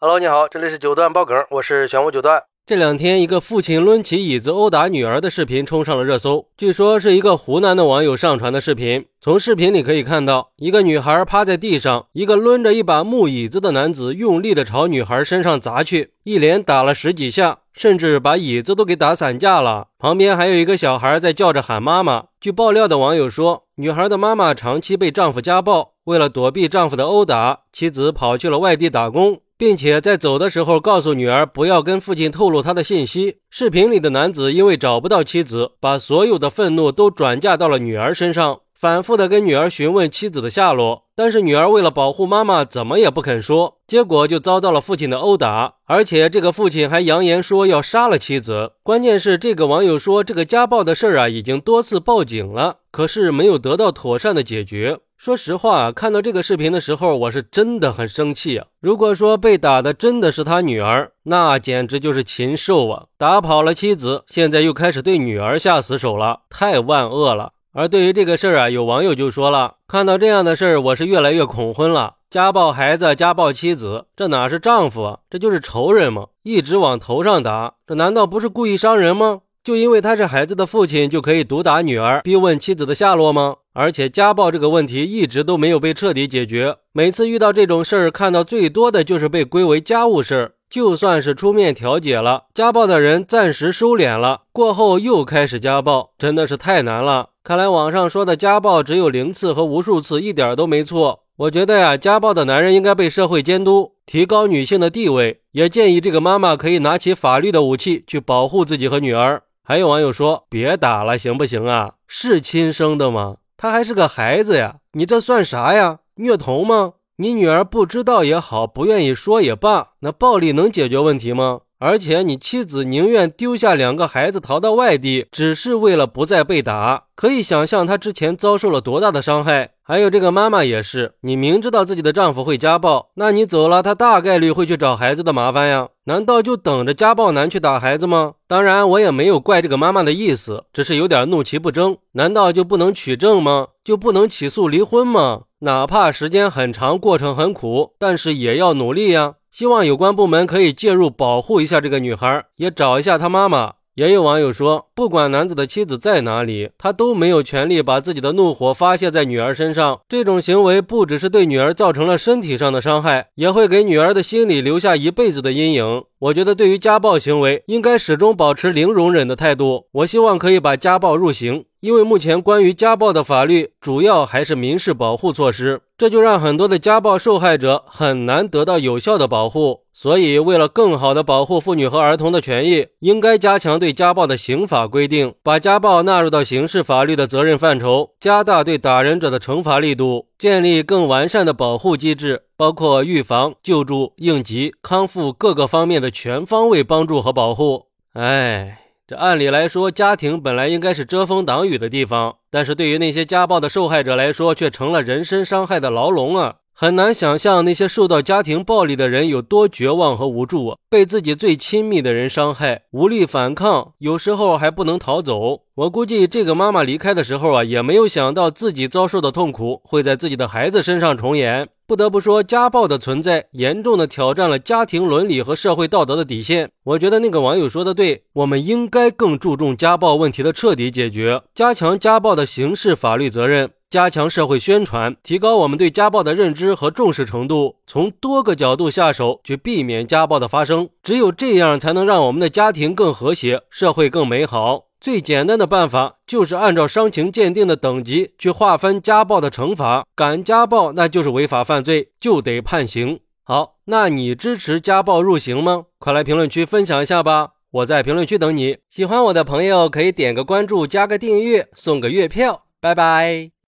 Hello，你好，这里是九段爆梗，我是玄武九段。这两天，一个父亲抡起椅子殴打女儿的视频冲上了热搜。据说是一个湖南的网友上传的视频。从视频里可以看到，一个女孩趴在地上，一个抡着一把木椅子的男子用力的朝女孩身上砸去，一连打了十几下，甚至把椅子都给打散架了。旁边还有一个小孩在叫着喊妈妈。据爆料的网友说，女孩的妈妈长期被丈夫家暴，为了躲避丈夫的殴打，妻子跑去了外地打工。并且在走的时候告诉女儿不要跟父亲透露他的信息。视频里的男子因为找不到妻子，把所有的愤怒都转嫁到了女儿身上，反复的跟女儿询问妻子的下落。但是女儿为了保护妈妈，怎么也不肯说，结果就遭到了父亲的殴打，而且这个父亲还扬言说要杀了妻子。关键是这个网友说，这个家暴的事儿啊，已经多次报警了，可是没有得到妥善的解决。说实话，看到这个视频的时候，我是真的很生气啊！如果说被打的真的是他女儿，那简直就是禽兽啊！打跑了妻子，现在又开始对女儿下死手了，太万恶了。而对于这个事儿啊，有网友就说了：看到这样的事儿，我是越来越恐婚了。家暴孩子，家暴妻子，这哪是丈夫？这就是仇人吗？一直往头上打，这难道不是故意伤人吗？就因为他是孩子的父亲，就可以毒打女儿，逼问妻子的下落吗？而且家暴这个问题一直都没有被彻底解决。每次遇到这种事儿，看到最多的就是被归为家务事儿。就算是出面调解了，家暴的人暂时收敛了，过后又开始家暴，真的是太难了。看来网上说的家暴只有零次和无数次，一点都没错。我觉得呀，家暴的男人应该被社会监督，提高女性的地位。也建议这个妈妈可以拿起法律的武器去保护自己和女儿。还有网友说：“别打了，行不行啊？是亲生的吗？他还是个孩子呀，你这算啥呀？虐童吗？你女儿不知道也好，不愿意说也罢，那暴力能解决问题吗？”而且你妻子宁愿丢下两个孩子逃到外地，只是为了不再被打。可以想象她之前遭受了多大的伤害。还有这个妈妈也是，你明知道自己的丈夫会家暴，那你走了，他大概率会去找孩子的麻烦呀。难道就等着家暴男去打孩子吗？当然，我也没有怪这个妈妈的意思，只是有点怒其不争。难道就不能取证吗？就不能起诉离婚吗？哪怕时间很长，过程很苦，但是也要努力呀。希望有关部门可以介入保护一下这个女孩，也找一下她妈妈。也有网友说，不管男子的妻子在哪里，他都没有权利把自己的怒火发泄在女儿身上。这种行为不只是对女儿造成了身体上的伤害，也会给女儿的心里留下一辈子的阴影。我觉得，对于家暴行为，应该始终保持零容忍的态度。我希望可以把家暴入刑。因为目前关于家暴的法律主要还是民事保护措施，这就让很多的家暴受害者很难得到有效的保护。所以，为了更好的保护妇女和儿童的权益，应该加强对家暴的刑法规定，把家暴纳入到刑事法律的责任范畴，加大对打人者的惩罚力度，建立更完善的保护机制，包括预防、救助、应急、康复各个方面的全方位帮助和保护。哎。这按理来说，家庭本来应该是遮风挡雨的地方，但是对于那些家暴的受害者来说，却成了人身伤害的牢笼啊！很难想象那些受到家庭暴力的人有多绝望和无助！被自己最亲密的人伤害，无力反抗，有时候还不能逃走。我估计这个妈妈离开的时候啊，也没有想到自己遭受的痛苦会在自己的孩子身上重演。不得不说，家暴的存在严重的挑战了家庭伦理和社会道德的底线。我觉得那个网友说的对，我们应该更注重家暴问题的彻底解决，加强家暴的刑事法律责任，加强社会宣传，提高我们对家暴的认知和重视程度，从多个角度下手去避免家暴的发生。只有这样，才能让我们的家庭更和谐，社会更美好。最简单的办法就是按照伤情鉴定的等级去划分家暴的惩罚，敢家暴那就是违法犯罪，就得判刑。好，那你支持家暴入刑吗？快来评论区分享一下吧，我在评论区等你。喜欢我的朋友可以点个关注，加个订阅，送个月票。拜拜。